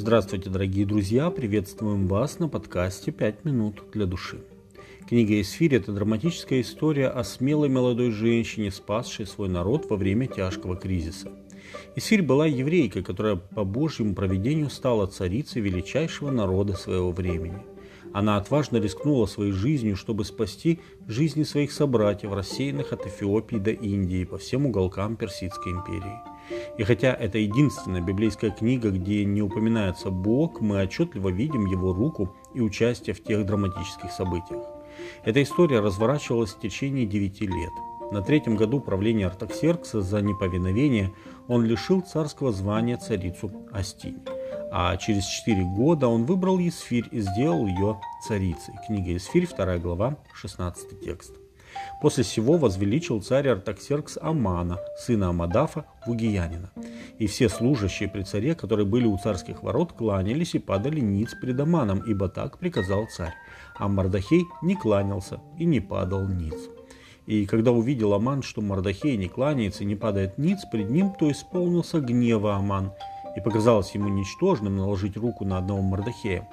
Здравствуйте, дорогие друзья! Приветствуем вас на подкасте «Пять минут для души». Книга «Эсфирь» – это драматическая история о смелой молодой женщине, спасшей свой народ во время тяжкого кризиса. Эсфирь была еврейкой, которая по Божьему проведению стала царицей величайшего народа своего времени. Она отважно рискнула своей жизнью, чтобы спасти жизни своих собратьев, рассеянных от Эфиопии до Индии по всем уголкам Персидской империи – и хотя это единственная библейская книга, где не упоминается Бог, мы отчетливо видим его руку и участие в тех драматических событиях. Эта история разворачивалась в течение девяти лет. На третьем году правления Артаксеркса за неповиновение он лишил царского звания царицу Астинь. А через четыре года он выбрал Есфирь и сделал ее царицей. Книга Есфирь, 2 глава, 16 текст. После сего возвеличил царь Артаксеркс Амана, сына Амадафа, Вугиянина. И все служащие при царе, которые были у царских ворот, кланялись и падали ниц пред Аманом, ибо так приказал царь. А Мардахей не кланялся и не падал ниц. И когда увидел Аман, что Мардахей не кланяется и не падает ниц пред ним, то исполнился гнева Аман, и показалось ему ничтожным наложить руку на одного Мардахея.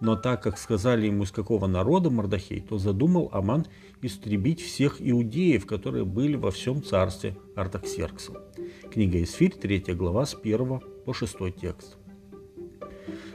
Но так как сказали ему, из какого народа Мордахей, то задумал Аман истребить всех иудеев, которые были во всем царстве Артаксеркса. Книга Исфирь, 3 глава, с 1 по 6 текст.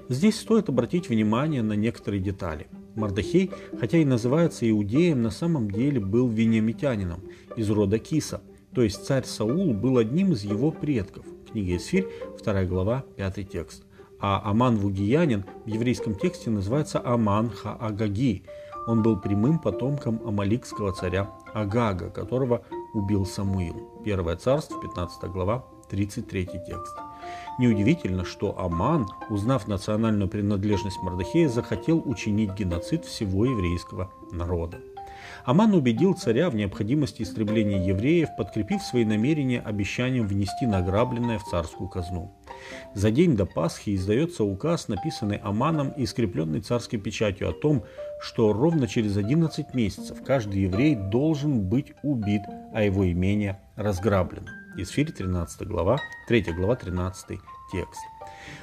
Здесь стоит обратить внимание на некоторые детали. Мардахей, хотя и называется иудеем, на самом деле был вениамитянином из рода Киса, то есть царь Саул был одним из его предков. Книга Исфирь, 2 глава, 5 текст – а Аман Вугиянин в еврейском тексте называется Аман Хаагаги. Он был прямым потомком амаликского царя Агага, которого убил Самуил. Первое царство, 15 глава, 33 текст. Неудивительно, что Аман, узнав национальную принадлежность Мардахея, захотел учинить геноцид всего еврейского народа. Аман убедил царя в необходимости истребления евреев, подкрепив свои намерения обещанием внести награбленное в царскую казну. За день до Пасхи издается указ, написанный Аманом и скрепленный царской печатью о том, что ровно через 11 месяцев каждый еврей должен быть убит, а его имение разграблено. Исфирь 13 глава, 3 глава 13 текст.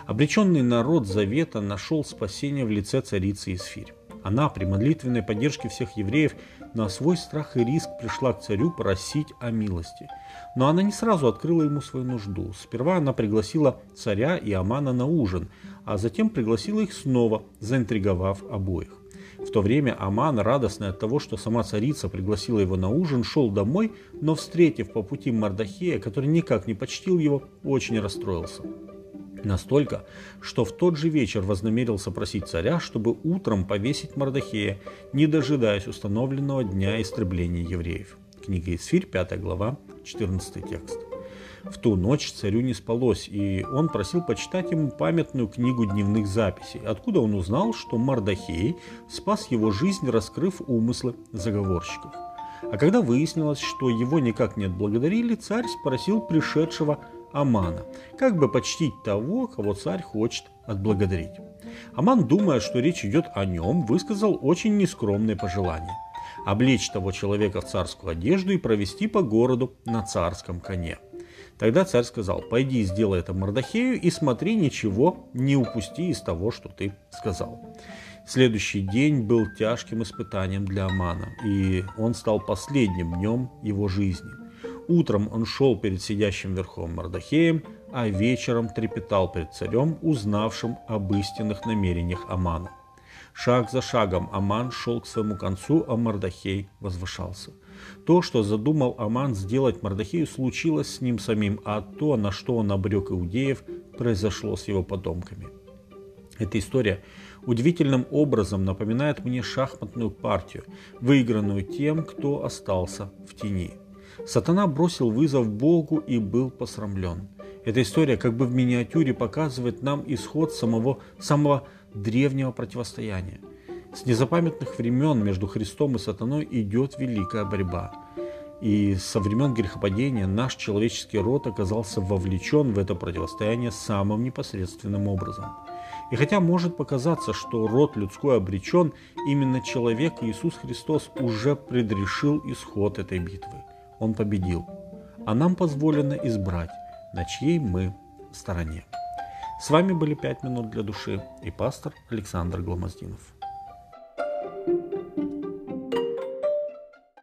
Обреченный народ Завета нашел спасение в лице царицы Исфирь. Она при молитвенной поддержке всех евреев на свой страх и риск пришла к царю просить о милости. Но она не сразу открыла ему свою нужду. Сперва она пригласила царя и Амана на ужин, а затем пригласила их снова, заинтриговав обоих. В то время Аман, радостный от того, что сама царица пригласила его на ужин, шел домой, но, встретив по пути Мардахея, который никак не почтил его, очень расстроился. Настолько, что в тот же вечер вознамерился просить царя, чтобы утром повесить Мардахея, не дожидаясь установленного дня истребления евреев. Книга Исфирь, 5 глава, 14 текст. В ту ночь царю не спалось, и он просил почитать ему памятную книгу дневных записей, откуда он узнал, что Мардахей спас его жизнь, раскрыв умыслы заговорщиков. А когда выяснилось, что его никак не отблагодарили, царь спросил пришедшего Амана, как бы почтить того, кого царь хочет отблагодарить. Аман, думая, что речь идет о нем, высказал очень нескромное пожелание – облечь того человека в царскую одежду и провести по городу на царском коне. Тогда царь сказал, пойди и сделай это Мордахею и смотри, ничего не упусти из того, что ты сказал. Следующий день был тяжким испытанием для Амана, и он стал последним днем его жизни. Утром он шел перед сидящим верхом Мордахеем, а вечером трепетал перед царем, узнавшим об истинных намерениях Амана. Шаг за шагом Аман шел к своему концу, а Мордахей возвышался. То, что задумал Аман сделать Мордахею, случилось с ним самим, а то, на что он обрек иудеев, произошло с его потомками. Эта история удивительным образом напоминает мне шахматную партию, выигранную тем, кто остался в тени. Сатана бросил вызов Богу и был посрамлен. Эта история как бы в миниатюре показывает нам исход самого, самого древнего противостояния. С незапамятных времен между Христом и сатаной идет великая борьба. И со времен грехопадения наш человеческий род оказался вовлечен в это противостояние самым непосредственным образом. И хотя может показаться, что род людской обречен, именно человек Иисус Христос уже предрешил исход этой битвы он победил, а нам позволено избрать, на чьей мы стороне. С вами были «Пять минут для души» и пастор Александр Гломоздинов.